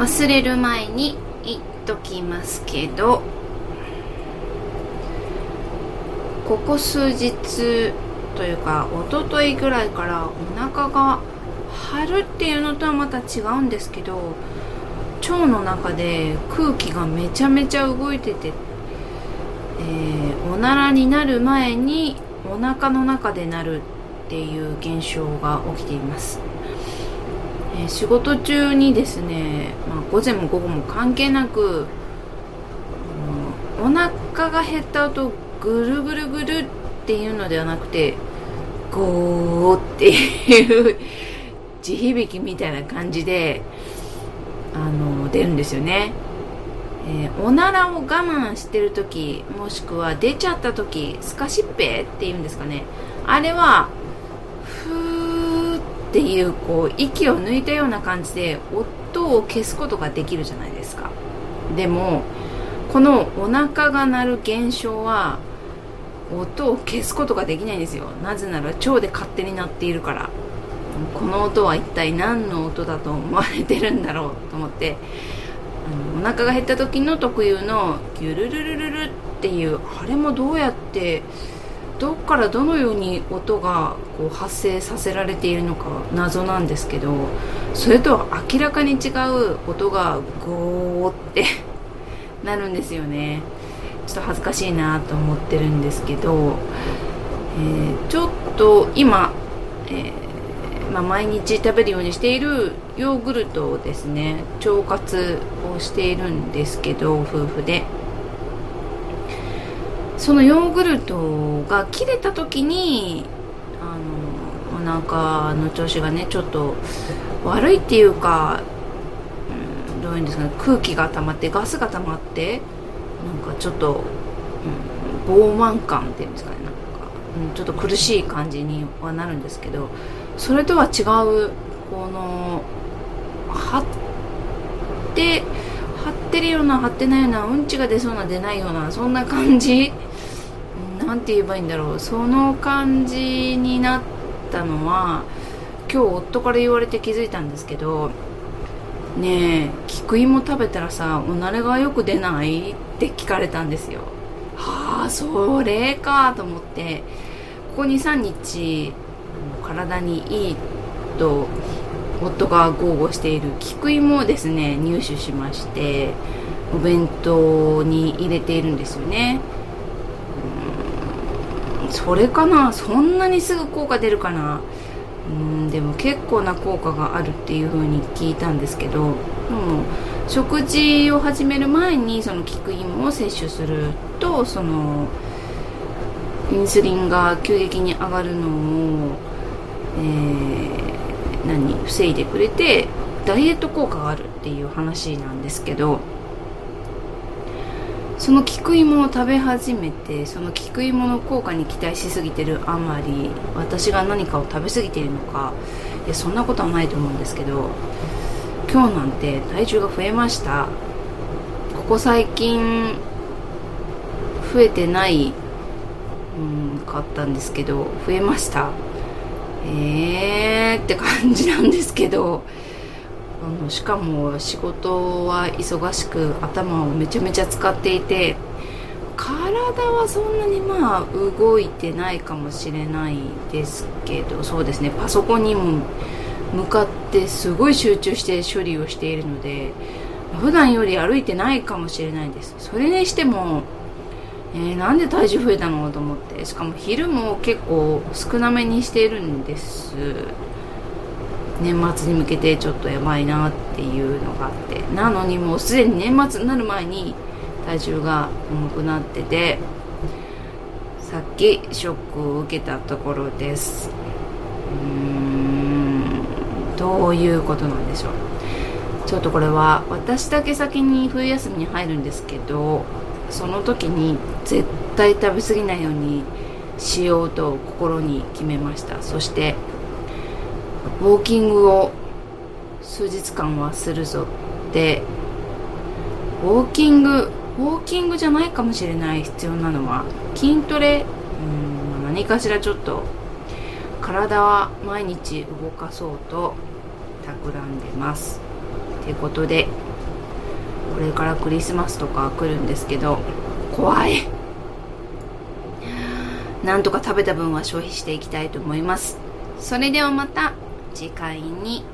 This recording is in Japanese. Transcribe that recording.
忘れる前に言っときますけどここ数日というか一昨日ぐらいからお腹が張るっていうのとはまた違うんですけど腸の中で空気がめちゃめちゃ動いてて、えー、おならになる前にお腹の中でなるっていう現象が起きています、仕事中にですね、まあ、午前も午後も関係なく、うん、お腹が減った後ぐるぐるぐるっていうのではなくてゴーっていう地響きみたいな感じであの出るんですよね、えー、おならを我慢してる時もしくは出ちゃった時スカシッペっていうんですかね。あれはっていうこう息を抜いたような感じで音を消すことができるじゃないですか。でもこのお腹が鳴る現象は音を消すことができないんですよ。なぜなら腸で勝手に鳴っているから。この音は一体何の音だと思われてるんだろうと思って。あのお腹が減った時の特有のギュルルルルルっていうあれもどうやってどっからどのように音がこう発生させられているのか謎なんですけどそれとは明らかに違う音がゴーって なるんですよねちょっと恥ずかしいなと思ってるんですけど、えー、ちょっと今、えー、まあ、毎日食べるようにしているヨーグルトをですね腸活をしているんですけど夫婦で。そのヨーグルトが切れた時にあのお腹の調子がねちょっと悪いっていうか、うん、どういうんですかね空気が溜まってガスが溜まってなんかちょっと、うん、膨満感っていうんですかねなんか、うん、ちょっと苦しい感じにはなるんですけどそれとは違うこの張って張ってるような張ってないようなうんちが出そうな出ないようなそんな感じ何て言えばいいんだろう。その感じになったのは今日夫から言われて気づいたんですけどねえ菊芋食べたらさおなれがよく出ない？って聞かれたんですよ。はあそれかと思って。ここ23日体にいいと夫が豪語している菊芋をですね入手しましてお弁当に入れているんですよね。それかなそんなにすぐ効果出るかな。うんでも結構な効果があるっていう風に聞いたんですけども食事を始める前にその菊芋を摂取するとそのインスリンが急激に上がるのを、えー、何防いでくれてダイエット効果があるっていう話なんですけどその菊芋を食べ始めてその菊芋の効果に期待しすぎてるあまり私が何かを食べ過ぎているのかいやそんなことはないと思うんですけど今日なんて体重が増えました。ここ最近増えてないうんかったんですけど増えました。えーって感じなんですけどあのしかも仕事は忙しく頭をめちゃめちゃ使っていて体はそんなにまあ動いてないかもしれないですけどそうですねパソコンにも向かってすごい集中して処理をしているので普段より歩いてないかもしれないです。それにしても、えー、なんで体重増えたの？と思って。しかも昼も結構少なめにしているんです。年末に向けてちょっとやばいなっていうのがあってなのにもうすでに年末になる前に体重が重くなっててさっきショックを受けたところです。うーんどういうことなんでしょう。ちょっとこれは私だけ先に冬休みに入るんですけどその時に絶対食べ過ぎないようにしようと心に決めました。そしてウォーキングを数日間はするぞ。ってウォーキングウォーキングじゃないかもしれない必要なのは筋トレ。うん何かしらちょっと体は毎日動かそうと企んでます。ってことでこれからクリスマスとか来るんですけど怖い。なんとか食べた分は消費していきたいと思います。それではまた。次回に